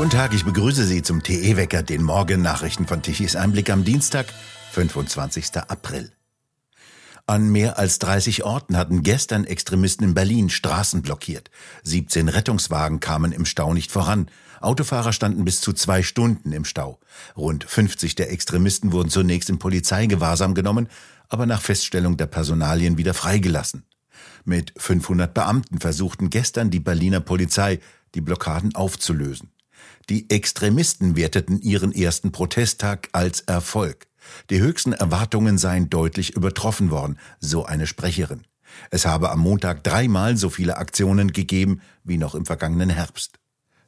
Guten Tag, ich begrüße Sie zum TE-Wecker, den Morgennachrichten von Tichys Einblick am Dienstag, 25. April. An mehr als 30 Orten hatten gestern Extremisten in Berlin Straßen blockiert. 17 Rettungswagen kamen im Stau nicht voran. Autofahrer standen bis zu zwei Stunden im Stau. Rund 50 der Extremisten wurden zunächst in Polizeigewahrsam genommen, aber nach Feststellung der Personalien wieder freigelassen. Mit 500 Beamten versuchten gestern die Berliner Polizei, die Blockaden aufzulösen. Die Extremisten werteten ihren ersten Protesttag als Erfolg. Die höchsten Erwartungen seien deutlich übertroffen worden, so eine Sprecherin. Es habe am Montag dreimal so viele Aktionen gegeben wie noch im vergangenen Herbst.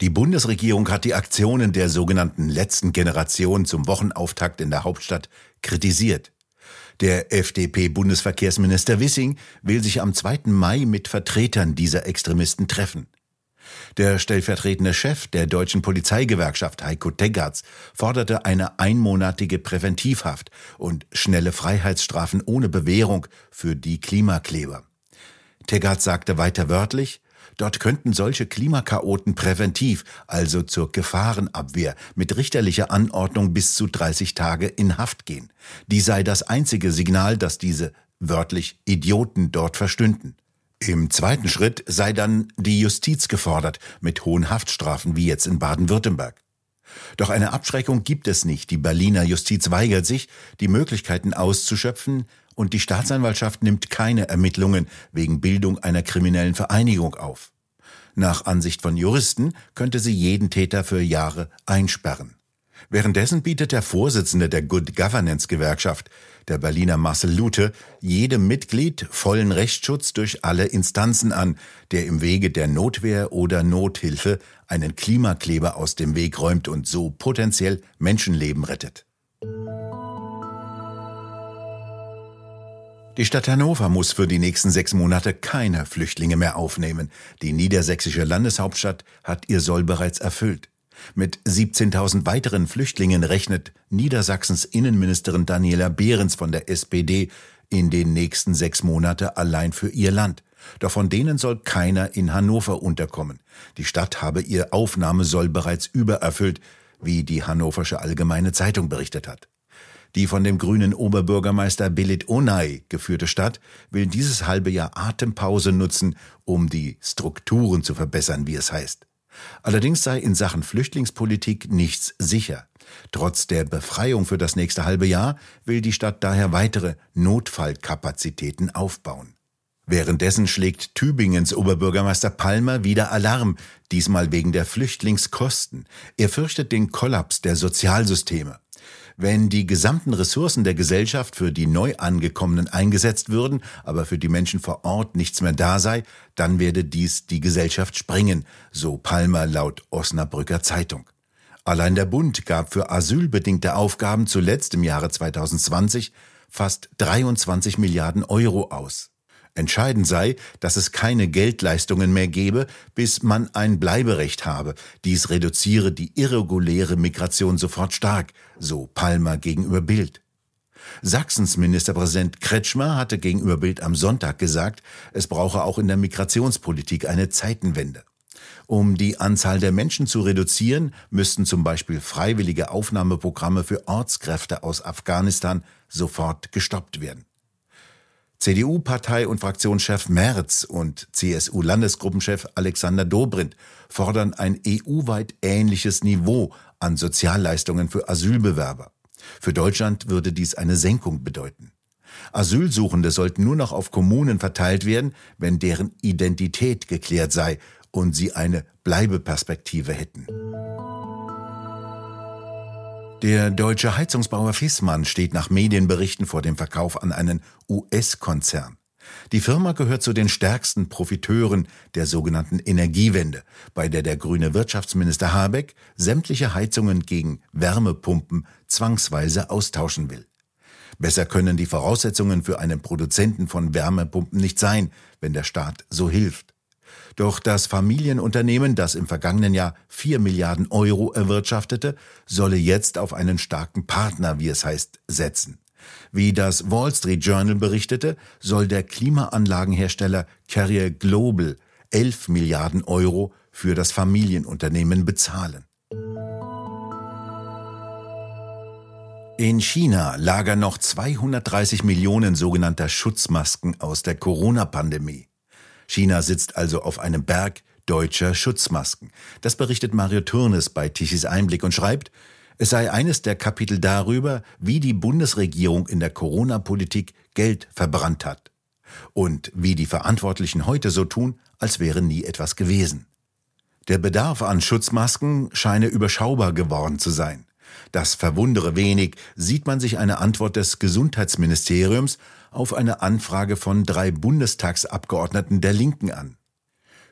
Die Bundesregierung hat die Aktionen der sogenannten letzten Generation zum Wochenauftakt in der Hauptstadt kritisiert. Der FDP-Bundesverkehrsminister Wissing will sich am 2. Mai mit Vertretern dieser Extremisten treffen. Der stellvertretende Chef der deutschen Polizeigewerkschaft Heiko Teggerts forderte eine einmonatige Präventivhaft und schnelle Freiheitsstrafen ohne Bewährung für die Klimakleber. Teggerts sagte weiter wörtlich, Dort könnten solche Klimakaoten präventiv, also zur Gefahrenabwehr, mit richterlicher Anordnung bis zu 30 Tage in Haft gehen. Die sei das einzige Signal, dass diese wörtlich Idioten dort verstünden. Im zweiten Schritt sei dann die Justiz gefordert, mit hohen Haftstrafen wie jetzt in Baden-Württemberg. Doch eine Abschreckung gibt es nicht. Die Berliner Justiz weigert sich, die Möglichkeiten auszuschöpfen, und die Staatsanwaltschaft nimmt keine Ermittlungen wegen Bildung einer kriminellen Vereinigung auf. Nach Ansicht von Juristen könnte sie jeden Täter für Jahre einsperren. Währenddessen bietet der Vorsitzende der Good Governance Gewerkschaft, der Berliner Marcel Lute, jedem Mitglied vollen Rechtsschutz durch alle Instanzen an, der im Wege der Notwehr oder Nothilfe einen Klimakleber aus dem Weg räumt und so potenziell Menschenleben rettet. Die Stadt Hannover muss für die nächsten sechs Monate keine Flüchtlinge mehr aufnehmen. Die niedersächsische Landeshauptstadt hat ihr Soll bereits erfüllt. Mit 17.000 weiteren Flüchtlingen rechnet Niedersachsens Innenministerin Daniela Behrens von der SPD in den nächsten sechs Monate allein für ihr Land. Doch von denen soll keiner in Hannover unterkommen. Die Stadt habe ihr Aufnahmesoll bereits übererfüllt, wie die Hannoversche Allgemeine Zeitung berichtet hat. Die von dem grünen Oberbürgermeister Belit Onay geführte Stadt will dieses halbe Jahr Atempause nutzen, um die Strukturen zu verbessern, wie es heißt. Allerdings sei in Sachen Flüchtlingspolitik nichts sicher. Trotz der Befreiung für das nächste halbe Jahr will die Stadt daher weitere Notfallkapazitäten aufbauen. Währenddessen schlägt Tübingens Oberbürgermeister Palmer wieder Alarm, diesmal wegen der Flüchtlingskosten. Er fürchtet den Kollaps der Sozialsysteme. Wenn die gesamten Ressourcen der Gesellschaft für die Neuangekommenen eingesetzt würden, aber für die Menschen vor Ort nichts mehr da sei, dann werde dies die Gesellschaft sprengen, so Palmer laut Osnabrücker Zeitung. Allein der Bund gab für asylbedingte Aufgaben zuletzt im Jahre 2020 fast 23 Milliarden Euro aus. Entscheidend sei, dass es keine Geldleistungen mehr gebe, bis man ein Bleiberecht habe. Dies reduziere die irreguläre Migration sofort stark, so Palmer gegenüber Bild. Sachsens Ministerpräsident Kretschmer hatte gegenüber Bild am Sonntag gesagt, es brauche auch in der Migrationspolitik eine Zeitenwende. Um die Anzahl der Menschen zu reduzieren, müssten zum Beispiel freiwillige Aufnahmeprogramme für Ortskräfte aus Afghanistan sofort gestoppt werden. CDU-Partei- und Fraktionschef Merz und CSU-Landesgruppenchef Alexander Dobrindt fordern ein EU-weit ähnliches Niveau an Sozialleistungen für Asylbewerber. Für Deutschland würde dies eine Senkung bedeuten. Asylsuchende sollten nur noch auf Kommunen verteilt werden, wenn deren Identität geklärt sei und sie eine Bleibeperspektive hätten. Der deutsche Heizungsbauer Fissmann steht nach Medienberichten vor dem Verkauf an einen US-Konzern. Die Firma gehört zu den stärksten Profiteuren der sogenannten Energiewende, bei der der grüne Wirtschaftsminister Habeck sämtliche Heizungen gegen Wärmepumpen zwangsweise austauschen will. Besser können die Voraussetzungen für einen Produzenten von Wärmepumpen nicht sein, wenn der Staat so hilft. Doch das Familienunternehmen, das im vergangenen Jahr 4 Milliarden Euro erwirtschaftete, solle jetzt auf einen starken Partner, wie es heißt, setzen. Wie das Wall Street Journal berichtete, soll der Klimaanlagenhersteller Carrier Global 11 Milliarden Euro für das Familienunternehmen bezahlen. In China lagern noch 230 Millionen sogenannter Schutzmasken aus der Corona-Pandemie. China sitzt also auf einem Berg deutscher Schutzmasken. Das berichtet Mario Turnes bei Tichys Einblick und schreibt, es sei eines der Kapitel darüber, wie die Bundesregierung in der Corona-Politik Geld verbrannt hat. Und wie die Verantwortlichen heute so tun, als wäre nie etwas gewesen. Der Bedarf an Schutzmasken scheine überschaubar geworden zu sein. Das verwundere wenig, sieht man sich eine Antwort des Gesundheitsministeriums auf eine Anfrage von drei Bundestagsabgeordneten der Linken an.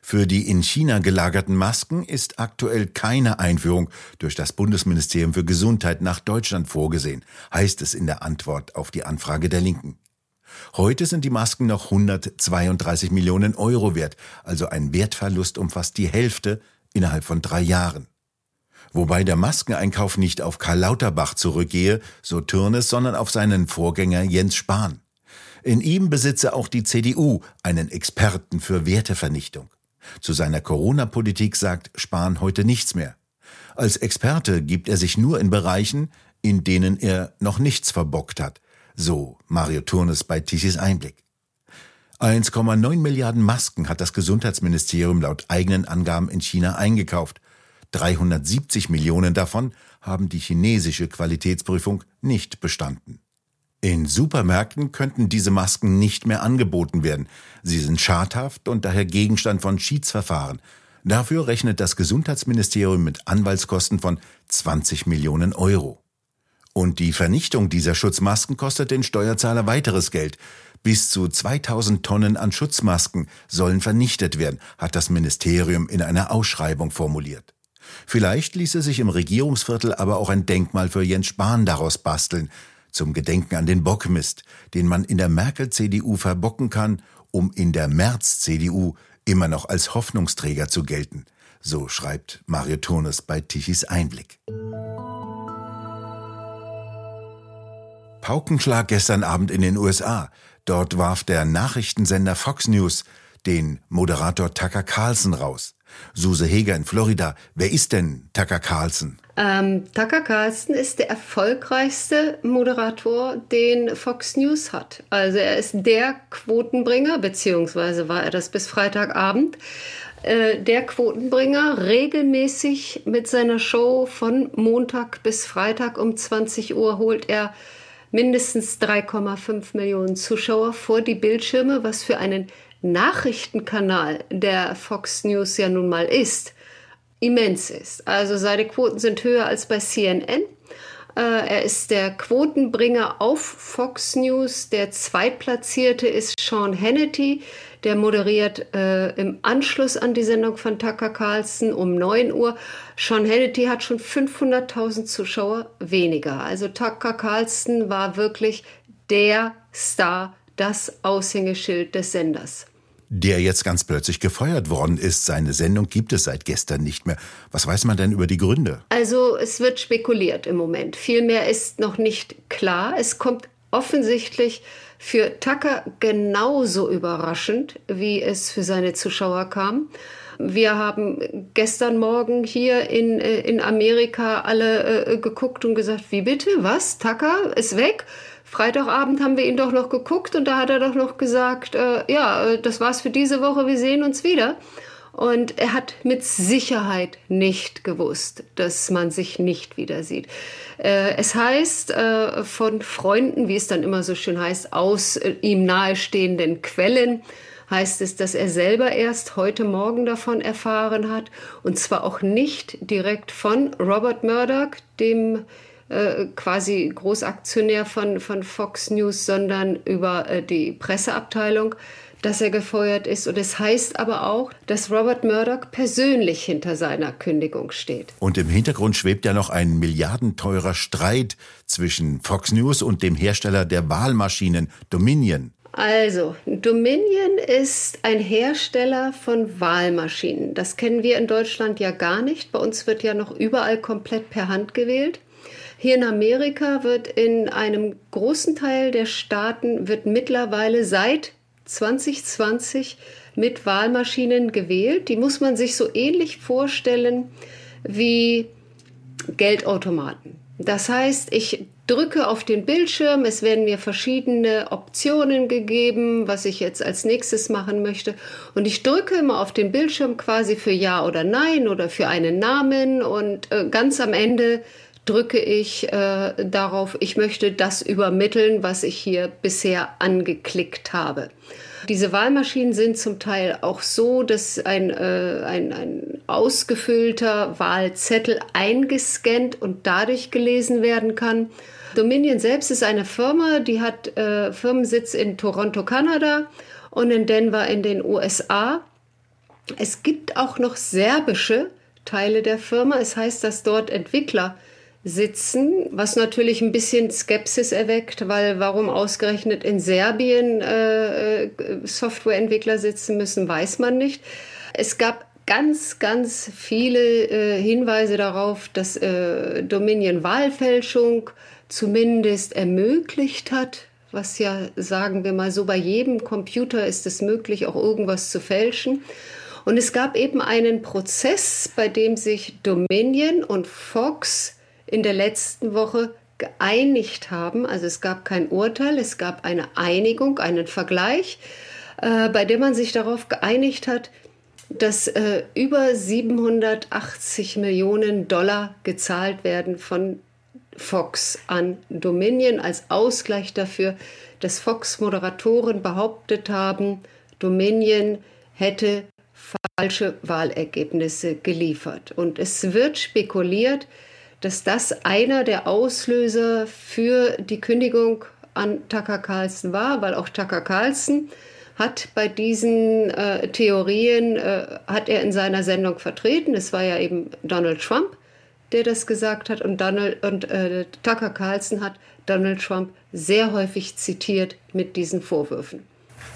Für die in China gelagerten Masken ist aktuell keine Einführung durch das Bundesministerium für Gesundheit nach Deutschland vorgesehen, heißt es in der Antwort auf die Anfrage der Linken. Heute sind die Masken noch 132 Millionen Euro wert, also ein Wertverlust um fast die Hälfte innerhalb von drei Jahren. Wobei der Maskeneinkauf nicht auf Karl Lauterbach zurückgehe, so Türnes, sondern auf seinen Vorgänger Jens Spahn. In ihm besitze auch die CDU einen Experten für Wertevernichtung. Zu seiner Corona-Politik sagt Spahn heute nichts mehr. Als Experte gibt er sich nur in Bereichen, in denen er noch nichts verbockt hat, so Mario Turnes bei Tichys Einblick. 1,9 Milliarden Masken hat das Gesundheitsministerium laut eigenen Angaben in China eingekauft. 370 Millionen davon haben die chinesische Qualitätsprüfung nicht bestanden. In Supermärkten könnten diese Masken nicht mehr angeboten werden. Sie sind schadhaft und daher Gegenstand von Schiedsverfahren. Dafür rechnet das Gesundheitsministerium mit Anwaltskosten von 20 Millionen Euro. Und die Vernichtung dieser Schutzmasken kostet den Steuerzahler weiteres Geld. Bis zu 2000 Tonnen an Schutzmasken sollen vernichtet werden, hat das Ministerium in einer Ausschreibung formuliert. Vielleicht ließe sich im Regierungsviertel aber auch ein Denkmal für Jens Spahn daraus basteln, zum Gedenken an den Bockmist, den man in der Merkel-CDU verbocken kann, um in der März-CDU immer noch als Hoffnungsträger zu gelten. So schreibt Mario Turnes bei Tichys Einblick. Paukenschlag gestern Abend in den USA. Dort warf der Nachrichtensender Fox News den Moderator Tucker Carlson raus. Suse Heger in Florida. Wer ist denn Tucker Carlson? Ähm, Tucker Carlson ist der erfolgreichste Moderator, den Fox News hat. Also er ist der Quotenbringer, beziehungsweise war er das bis Freitagabend. Äh, der Quotenbringer regelmäßig mit seiner Show von Montag bis Freitag um 20 Uhr holt er mindestens 3,5 Millionen Zuschauer vor die Bildschirme, was für einen Nachrichtenkanal, der Fox News ja nun mal ist, immens ist. Also seine Quoten sind höher als bei CNN. Äh, er ist der Quotenbringer auf Fox News. Der Zweitplatzierte ist Sean Hannity. Der moderiert äh, im Anschluss an die Sendung von Tucker Carlson um 9 Uhr. Sean Hannity hat schon 500.000 Zuschauer weniger. Also Tucker Carlson war wirklich der Star, das Aushängeschild des Senders der jetzt ganz plötzlich gefeuert worden ist. Seine Sendung gibt es seit gestern nicht mehr. Was weiß man denn über die Gründe? Also es wird spekuliert im Moment. Viel mehr ist noch nicht klar. Es kommt offensichtlich für Tucker genauso überraschend, wie es für seine Zuschauer kam. Wir haben gestern Morgen hier in, äh, in Amerika alle äh, geguckt und gesagt, wie bitte, was, Tucker ist weg? Freitagabend haben wir ihn doch noch geguckt und da hat er doch noch gesagt, äh, ja, äh, das war's für diese Woche, wir sehen uns wieder. Und er hat mit Sicherheit nicht gewusst, dass man sich nicht wieder sieht. Äh, es heißt äh, von Freunden, wie es dann immer so schön heißt, aus äh, ihm nahestehenden Quellen, heißt es, dass er selber erst heute Morgen davon erfahren hat. Und zwar auch nicht direkt von Robert Murdoch, dem äh, quasi Großaktionär von, von Fox News, sondern über äh, die Presseabteilung, dass er gefeuert ist. Und es heißt aber auch, dass Robert Murdoch persönlich hinter seiner Kündigung steht. Und im Hintergrund schwebt ja noch ein milliardenteurer Streit zwischen Fox News und dem Hersteller der Wahlmaschinen Dominion. Also, Dominion ist ein Hersteller von Wahlmaschinen. Das kennen wir in Deutschland ja gar nicht. Bei uns wird ja noch überall komplett per Hand gewählt. Hier in Amerika wird in einem großen Teil der Staaten wird mittlerweile seit 2020 mit Wahlmaschinen gewählt. Die muss man sich so ähnlich vorstellen wie Geldautomaten. Das heißt, ich drücke auf den Bildschirm, es werden mir verschiedene Optionen gegeben, was ich jetzt als nächstes machen möchte. Und ich drücke immer auf den Bildschirm quasi für Ja oder Nein oder für einen Namen. Und äh, ganz am Ende drücke ich äh, darauf, ich möchte das übermitteln, was ich hier bisher angeklickt habe. Diese Wahlmaschinen sind zum Teil auch so, dass ein, äh, ein, ein ausgefüllter Wahlzettel eingescannt und dadurch gelesen werden kann. Dominion selbst ist eine Firma, die hat äh, Firmensitz in Toronto, Kanada und in Denver in den USA. Es gibt auch noch serbische Teile der Firma. Es heißt, dass dort Entwickler sitzen, was natürlich ein bisschen Skepsis erweckt, weil warum ausgerechnet in Serbien äh, äh, Softwareentwickler sitzen müssen, weiß man nicht. Es gab ganz, ganz viele äh, Hinweise darauf, dass äh, Dominion Wahlfälschung zumindest ermöglicht hat, was ja, sagen wir mal so, bei jedem Computer ist es möglich, auch irgendwas zu fälschen. Und es gab eben einen Prozess, bei dem sich Dominion und Fox in der letzten Woche geeinigt haben. Also es gab kein Urteil, es gab eine Einigung, einen Vergleich, äh, bei dem man sich darauf geeinigt hat, dass äh, über 780 Millionen Dollar gezahlt werden von Fox an Dominion als Ausgleich dafür, dass Fox-Moderatoren behauptet haben, Dominion hätte falsche Wahlergebnisse geliefert. Und es wird spekuliert, dass das einer der Auslöser für die Kündigung an Tucker Carlson war, weil auch Tucker Carlson hat bei diesen äh, Theorien, äh, hat er in seiner Sendung vertreten. Es war ja eben Donald Trump, der das gesagt hat und, Donald, und äh, Tucker Carlson hat Donald Trump sehr häufig zitiert mit diesen Vorwürfen.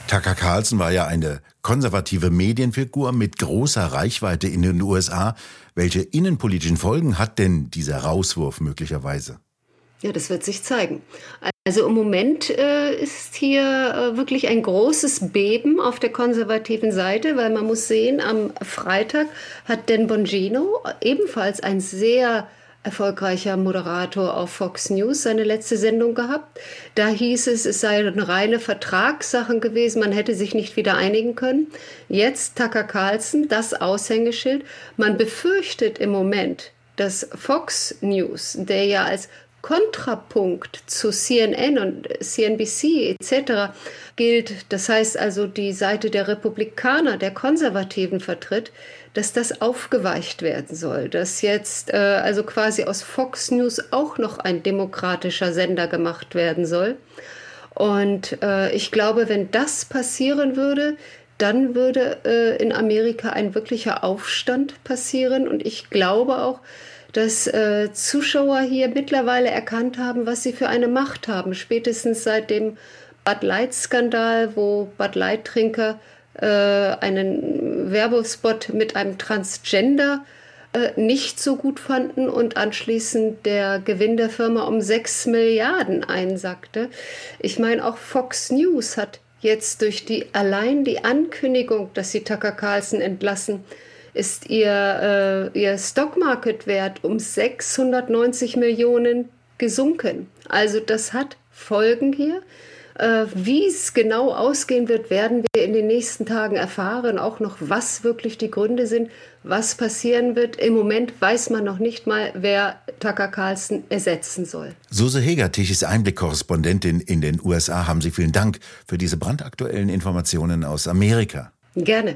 Tucker Carlson war ja eine konservative Medienfigur mit großer Reichweite in den USA. Welche innenpolitischen Folgen hat denn dieser Rauswurf möglicherweise? Ja, das wird sich zeigen. Also im Moment äh, ist hier äh, wirklich ein großes Beben auf der konservativen Seite, weil man muss sehen, am Freitag hat Dan Bongino, ebenfalls ein sehr erfolgreicher Moderator auf Fox News seine letzte Sendung gehabt. Da hieß es, es sei eine reine Vertragssache gewesen, man hätte sich nicht wieder einigen können. Jetzt Tucker Carlson, das Aushängeschild. Man befürchtet im Moment, dass Fox News, der ja als Kontrapunkt zu CNN und CNBC etc. gilt, das heißt also die Seite der Republikaner, der Konservativen vertritt, dass das aufgeweicht werden soll, dass jetzt äh, also quasi aus Fox News auch noch ein demokratischer Sender gemacht werden soll. Und äh, ich glaube, wenn das passieren würde, dann würde äh, in Amerika ein wirklicher Aufstand passieren. Und ich glaube auch, dass äh, Zuschauer hier mittlerweile erkannt haben, was sie für eine Macht haben. Spätestens seit dem Bud Light-Skandal, wo Bud Light-Trinker einen Werbespot mit einem Transgender äh, nicht so gut fanden und anschließend der Gewinn der Firma um 6 Milliarden einsackte. Ich meine, auch Fox News hat jetzt durch die allein die Ankündigung, dass sie Tucker Carlson entlassen, ist ihr, äh, ihr Stockmarket-Wert um 690 Millionen gesunken. Also das hat Folgen hier. Äh, Wie es genau ausgehen wird, werden wir in den nächsten Tagen erfahren. Auch noch, was wirklich die Gründe sind, was passieren wird. Im Moment weiß man noch nicht mal, wer Tucker Carlson ersetzen soll. Suse Hegertich ist Einblick-Korrespondentin in den USA. Haben Sie vielen Dank für diese brandaktuellen Informationen aus Amerika. Gerne.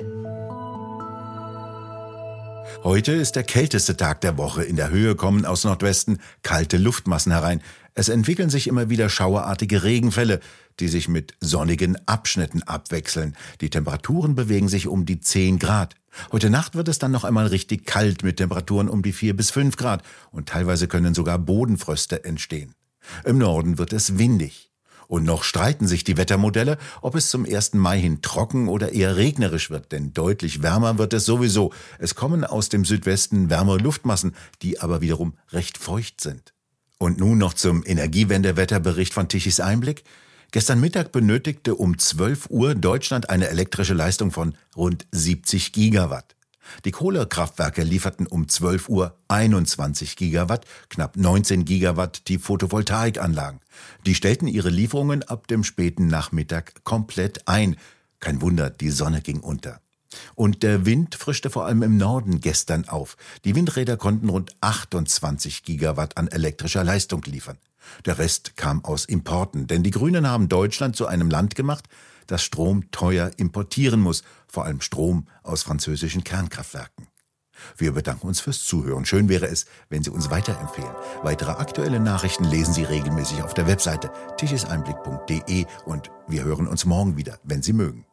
Heute ist der kälteste Tag der Woche. In der Höhe kommen aus Nordwesten kalte Luftmassen herein. Es entwickeln sich immer wieder schauerartige Regenfälle, die sich mit sonnigen Abschnitten abwechseln. Die Temperaturen bewegen sich um die 10 Grad. Heute Nacht wird es dann noch einmal richtig kalt mit Temperaturen um die 4 bis 5 Grad und teilweise können sogar Bodenfröste entstehen. Im Norden wird es windig. Und noch streiten sich die Wettermodelle, ob es zum 1. Mai hin trocken oder eher regnerisch wird, denn deutlich wärmer wird es sowieso. Es kommen aus dem Südwesten wärmere Luftmassen, die aber wiederum recht feucht sind. Und nun noch zum Energiewendewetterbericht von Tichys Einblick. Gestern Mittag benötigte um 12 Uhr Deutschland eine elektrische Leistung von rund 70 Gigawatt. Die Kohlekraftwerke lieferten um 12 Uhr 21 Gigawatt, knapp 19 Gigawatt die Photovoltaikanlagen. Die stellten ihre Lieferungen ab dem späten Nachmittag komplett ein. Kein Wunder, die Sonne ging unter. Und der Wind frischte vor allem im Norden gestern auf. Die Windräder konnten rund 28 Gigawatt an elektrischer Leistung liefern. Der Rest kam aus Importen, denn die Grünen haben Deutschland zu einem Land gemacht, das Strom teuer importieren muss, vor allem Strom aus französischen Kernkraftwerken. Wir bedanken uns fürs Zuhören. Schön wäre es, wenn Sie uns weiterempfehlen. Weitere aktuelle Nachrichten lesen Sie regelmäßig auf der Webseite tischeseinblick.de und wir hören uns morgen wieder, wenn Sie mögen.